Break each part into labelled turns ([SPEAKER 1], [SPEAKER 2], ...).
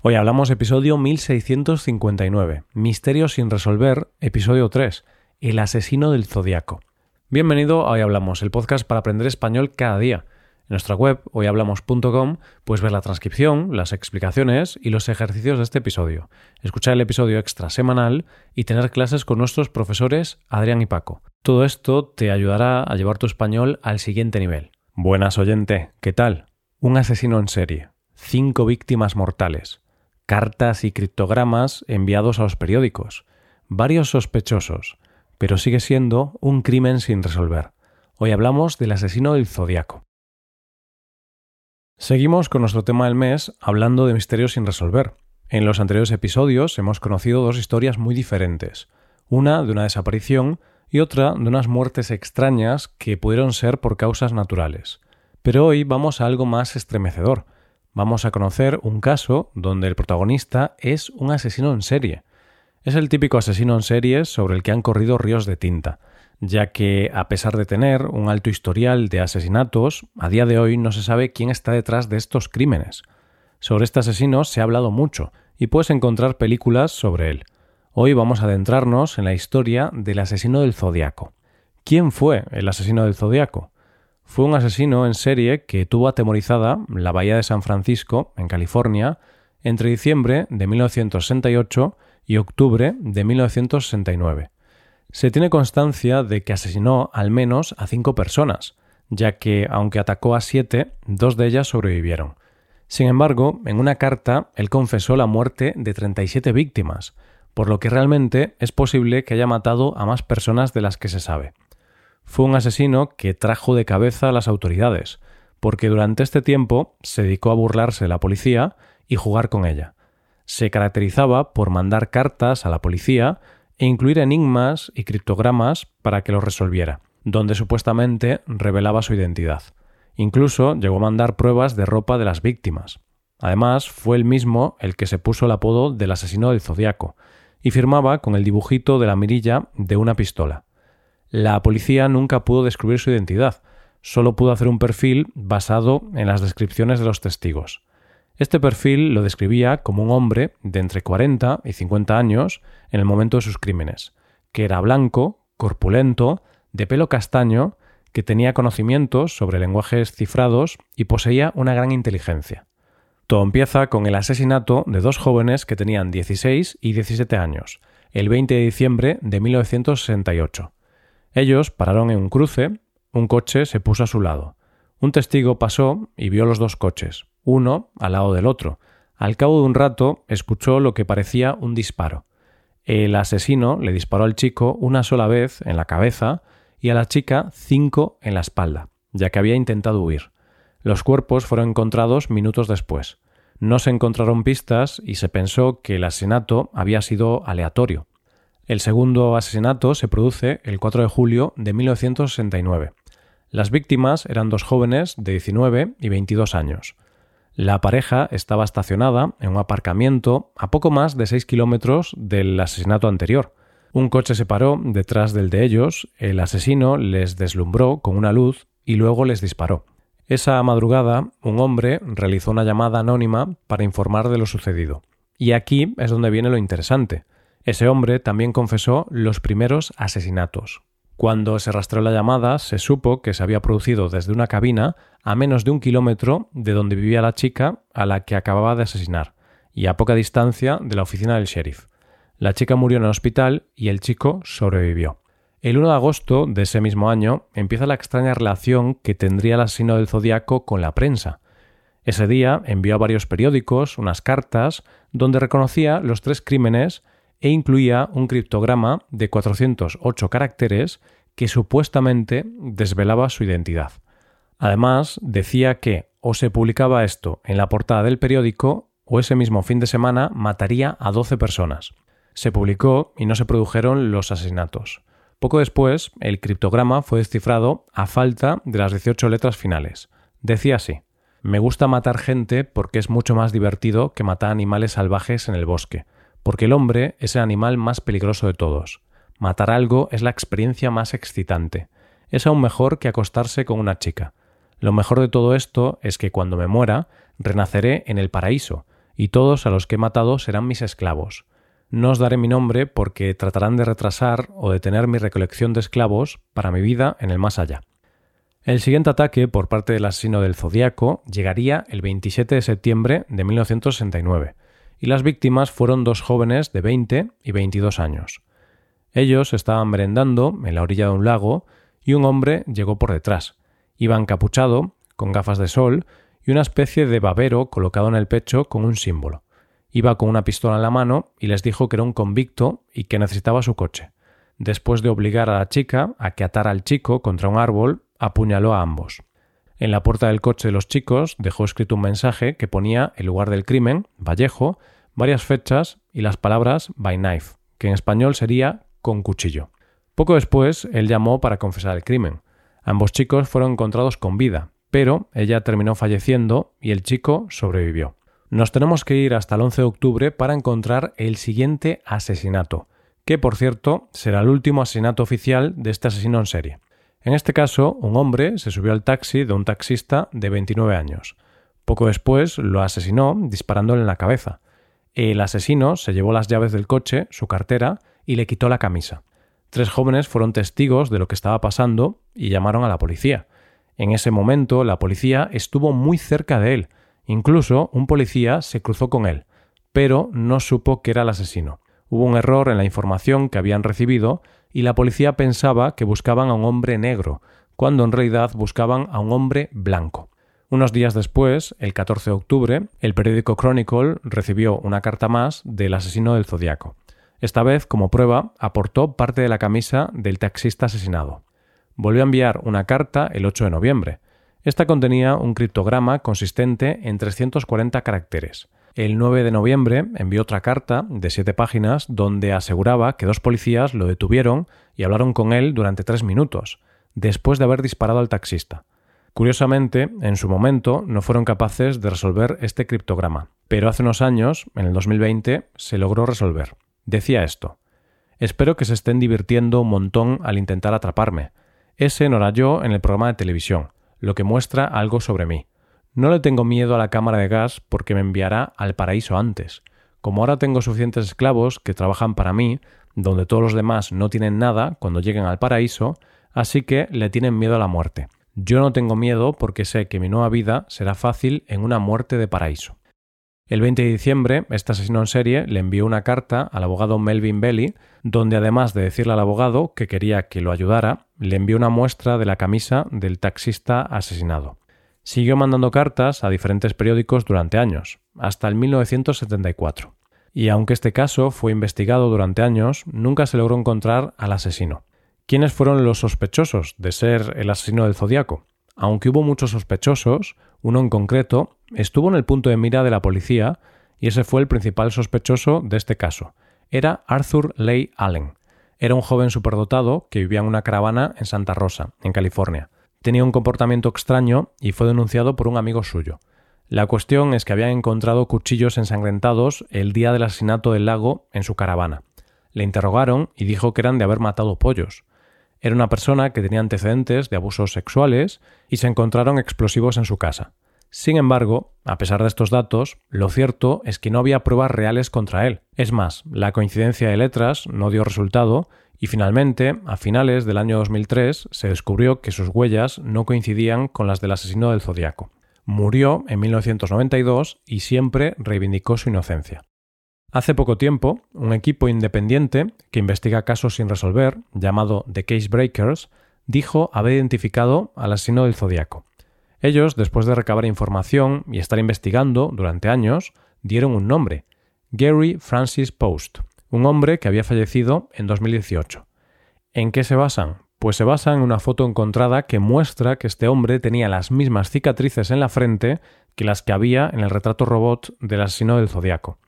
[SPEAKER 1] Hoy hablamos episodio 1659, Misterios sin resolver, episodio 3, El asesino del zodiaco. Bienvenido a Hoy Hablamos, el podcast para aprender español cada día. En nuestra web, hoyhablamos.com, puedes ver la transcripción, las explicaciones y los ejercicios de este episodio, escuchar el episodio extra semanal y tener clases con nuestros profesores Adrián y Paco. Todo esto te ayudará a llevar tu español al siguiente nivel. Buenas oyente, ¿qué tal? Un asesino en serie, cinco víctimas mortales, cartas y criptogramas enviados a los periódicos, varios sospechosos, pero sigue siendo un crimen sin resolver. Hoy hablamos del asesino del zodiaco. Seguimos con nuestro tema del mes hablando de misterios sin resolver. En los anteriores episodios hemos conocido dos historias muy diferentes, una de una desaparición y otra de unas muertes extrañas que pudieron ser por causas naturales. Pero hoy vamos a algo más estremecedor, vamos a conocer un caso donde el protagonista es un asesino en serie. Es el típico asesino en serie sobre el que han corrido ríos de tinta, ya que, a pesar de tener un alto historial de asesinatos, a día de hoy no se sabe quién está detrás de estos crímenes. Sobre este asesino se ha hablado mucho, y puedes encontrar películas sobre él. Hoy vamos a adentrarnos en la historia del asesino del Zodiaco. ¿Quién fue el asesino del Zodiaco? Fue un asesino en serie que tuvo atemorizada la bahía de San Francisco, en California, entre diciembre de 1968 y octubre de 1969. Se tiene constancia de que asesinó al menos a cinco personas, ya que, aunque atacó a siete, dos de ellas sobrevivieron. Sin embargo, en una carta, él confesó la muerte de 37 víctimas, por lo que realmente es posible que haya matado a más personas de las que se sabe. Fue un asesino que trajo de cabeza a las autoridades, porque durante este tiempo se dedicó a burlarse de la policía y jugar con ella. Se caracterizaba por mandar cartas a la policía e incluir enigmas y criptogramas para que los resolviera, donde supuestamente revelaba su identidad. Incluso llegó a mandar pruebas de ropa de las víctimas. Además, fue él mismo el que se puso el apodo del asesino del zodiaco, y firmaba con el dibujito de la mirilla de una pistola. La policía nunca pudo descubrir su identidad, solo pudo hacer un perfil basado en las descripciones de los testigos. Este perfil lo describía como un hombre de entre 40 y 50 años en el momento de sus crímenes, que era blanco, corpulento, de pelo castaño, que tenía conocimientos sobre lenguajes cifrados y poseía una gran inteligencia. Todo empieza con el asesinato de dos jóvenes que tenían 16 y 17 años, el 20 de diciembre de 1968. Ellos pararon en un cruce, un coche se puso a su lado. Un testigo pasó y vio los dos coches, uno al lado del otro. Al cabo de un rato escuchó lo que parecía un disparo. El asesino le disparó al chico una sola vez en la cabeza y a la chica cinco en la espalda, ya que había intentado huir. Los cuerpos fueron encontrados minutos después. No se encontraron pistas y se pensó que el asesinato había sido aleatorio. El segundo asesinato se produce el 4 de julio de 1969. Las víctimas eran dos jóvenes de 19 y 22 años. La pareja estaba estacionada en un aparcamiento a poco más de 6 kilómetros del asesinato anterior. Un coche se paró detrás del de ellos, el asesino les deslumbró con una luz y luego les disparó. Esa madrugada, un hombre realizó una llamada anónima para informar de lo sucedido. Y aquí es donde viene lo interesante. Ese hombre también confesó los primeros asesinatos. Cuando se rastreó la llamada, se supo que se había producido desde una cabina a menos de un kilómetro de donde vivía la chica a la que acababa de asesinar, y a poca distancia de la oficina del sheriff. La chica murió en el hospital y el chico sobrevivió. El 1 de agosto de ese mismo año empieza la extraña relación que tendría el asesino del zodiaco con la prensa. Ese día envió a varios periódicos unas cartas donde reconocía los tres crímenes e incluía un criptograma de 408 caracteres que supuestamente desvelaba su identidad. Además, decía que o se publicaba esto en la portada del periódico o ese mismo fin de semana mataría a 12 personas. Se publicó y no se produjeron los asesinatos. Poco después, el criptograma fue descifrado a falta de las 18 letras finales. Decía así: Me gusta matar gente porque es mucho más divertido que matar animales salvajes en el bosque porque el hombre es el animal más peligroso de todos. Matar algo es la experiencia más excitante. Es aún mejor que acostarse con una chica. Lo mejor de todo esto es que cuando me muera, renaceré en el paraíso, y todos a los que he matado serán mis esclavos. No os daré mi nombre porque tratarán de retrasar o detener mi recolección de esclavos para mi vida en el más allá. El siguiente ataque por parte del asesino del Zodíaco llegaría el 27 de septiembre de 1969, y las víctimas fueron dos jóvenes de 20 y 22 años. Ellos estaban merendando en la orilla de un lago y un hombre llegó por detrás. Iba encapuchado, con gafas de sol y una especie de babero colocado en el pecho con un símbolo. Iba con una pistola en la mano y les dijo que era un convicto y que necesitaba su coche. Después de obligar a la chica a que atara al chico contra un árbol, apuñaló a ambos. En la puerta del coche de los chicos dejó escrito un mensaje que ponía el lugar del crimen, Vallejo, varias fechas y las palabras by knife, que en español sería con cuchillo. Poco después, él llamó para confesar el crimen. Ambos chicos fueron encontrados con vida, pero ella terminó falleciendo y el chico sobrevivió. Nos tenemos que ir hasta el 11 de octubre para encontrar el siguiente asesinato, que por cierto será el último asesinato oficial de este asesino en serie. En este caso, un hombre se subió al taxi de un taxista de 29 años. Poco después lo asesinó disparándole en la cabeza. El asesino se llevó las llaves del coche, su cartera, y le quitó la camisa. Tres jóvenes fueron testigos de lo que estaba pasando y llamaron a la policía. En ese momento la policía estuvo muy cerca de él. Incluso un policía se cruzó con él, pero no supo que era el asesino. Hubo un error en la información que habían recibido y la policía pensaba que buscaban a un hombre negro, cuando en realidad buscaban a un hombre blanco. Unos días después, el 14 de octubre, el periódico Chronicle recibió una carta más del asesino del Zodiaco. Esta vez, como prueba, aportó parte de la camisa del taxista asesinado. Volvió a enviar una carta el 8 de noviembre. Esta contenía un criptograma consistente en 340 caracteres. El 9 de noviembre envió otra carta de siete páginas donde aseguraba que dos policías lo detuvieron y hablaron con él durante tres minutos, después de haber disparado al taxista. Curiosamente, en su momento no fueron capaces de resolver este criptograma, pero hace unos años, en el 2020, se logró resolver. Decía esto. Espero que se estén divirtiendo un montón al intentar atraparme. Ese no era yo en el programa de televisión, lo que muestra algo sobre mí. No le tengo miedo a la cámara de gas porque me enviará al paraíso antes. Como ahora tengo suficientes esclavos que trabajan para mí, donde todos los demás no tienen nada cuando lleguen al paraíso, así que le tienen miedo a la muerte. Yo no tengo miedo porque sé que mi nueva vida será fácil en una muerte de paraíso. El 20 de diciembre, este asesino en serie le envió una carta al abogado Melvin Belly, donde además de decirle al abogado que quería que lo ayudara, le envió una muestra de la camisa del taxista asesinado. Siguió mandando cartas a diferentes periódicos durante años, hasta el 1974. Y aunque este caso fue investigado durante años, nunca se logró encontrar al asesino. ¿Quiénes fueron los sospechosos de ser el asesino del Zodíaco? Aunque hubo muchos sospechosos, uno en concreto estuvo en el punto de mira de la policía y ese fue el principal sospechoso de este caso. Era Arthur Leigh Allen. Era un joven superdotado que vivía en una caravana en Santa Rosa, en California. Tenía un comportamiento extraño y fue denunciado por un amigo suyo. La cuestión es que habían encontrado cuchillos ensangrentados el día del asesinato del lago en su caravana. Le interrogaron y dijo que eran de haber matado pollos. Era una persona que tenía antecedentes de abusos sexuales y se encontraron explosivos en su casa. Sin embargo, a pesar de estos datos, lo cierto es que no había pruebas reales contra él. Es más, la coincidencia de letras no dio resultado y finalmente, a finales del año 2003, se descubrió que sus huellas no coincidían con las del asesino del Zodíaco. Murió en 1992 y siempre reivindicó su inocencia. Hace poco tiempo, un equipo independiente que investiga casos sin resolver, llamado The Case Breakers, dijo haber identificado al asesino del Zodíaco. Ellos, después de recabar información y estar investigando durante años, dieron un nombre, Gary Francis Post, un hombre que había fallecido en 2018. ¿En qué se basan? Pues se basan en una foto encontrada que muestra que este hombre tenía las mismas cicatrices en la frente que las que había en el retrato robot del asesino del zodiaco.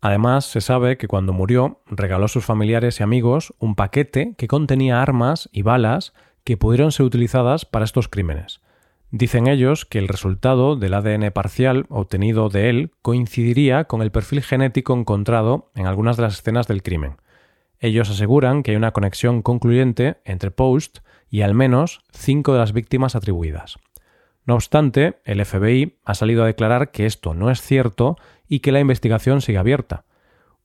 [SPEAKER 1] Además, se sabe que cuando murió regaló a sus familiares y amigos un paquete que contenía armas y balas que pudieron ser utilizadas para estos crímenes. Dicen ellos que el resultado del ADN parcial obtenido de él coincidiría con el perfil genético encontrado en algunas de las escenas del crimen. Ellos aseguran que hay una conexión concluyente entre Post y al menos cinco de las víctimas atribuidas. No obstante, el FBI ha salido a declarar que esto no es cierto y que la investigación sigue abierta.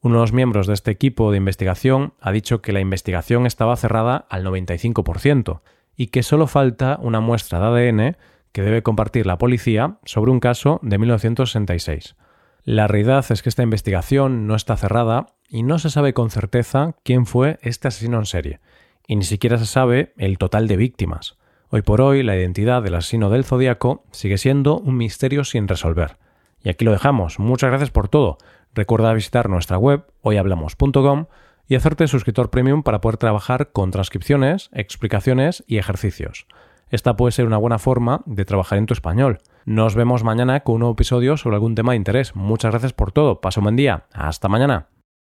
[SPEAKER 1] Uno de los miembros de este equipo de investigación ha dicho que la investigación estaba cerrada al 95% y que solo falta una muestra de ADN que debe compartir la policía sobre un caso de 1966. La realidad es que esta investigación no está cerrada y no se sabe con certeza quién fue este asesino en serie, y ni siquiera se sabe el total de víctimas. Hoy por hoy la identidad del asesino del zodiaco sigue siendo un misterio sin resolver. Y aquí lo dejamos. Muchas gracias por todo. Recuerda visitar nuestra web hoyhablamos.com y hacerte suscriptor premium para poder trabajar con transcripciones, explicaciones y ejercicios. Esta puede ser una buena forma de trabajar en tu español. Nos vemos mañana con un nuevo episodio sobre algún tema de interés. Muchas gracias por todo. Pasa un buen día. Hasta mañana.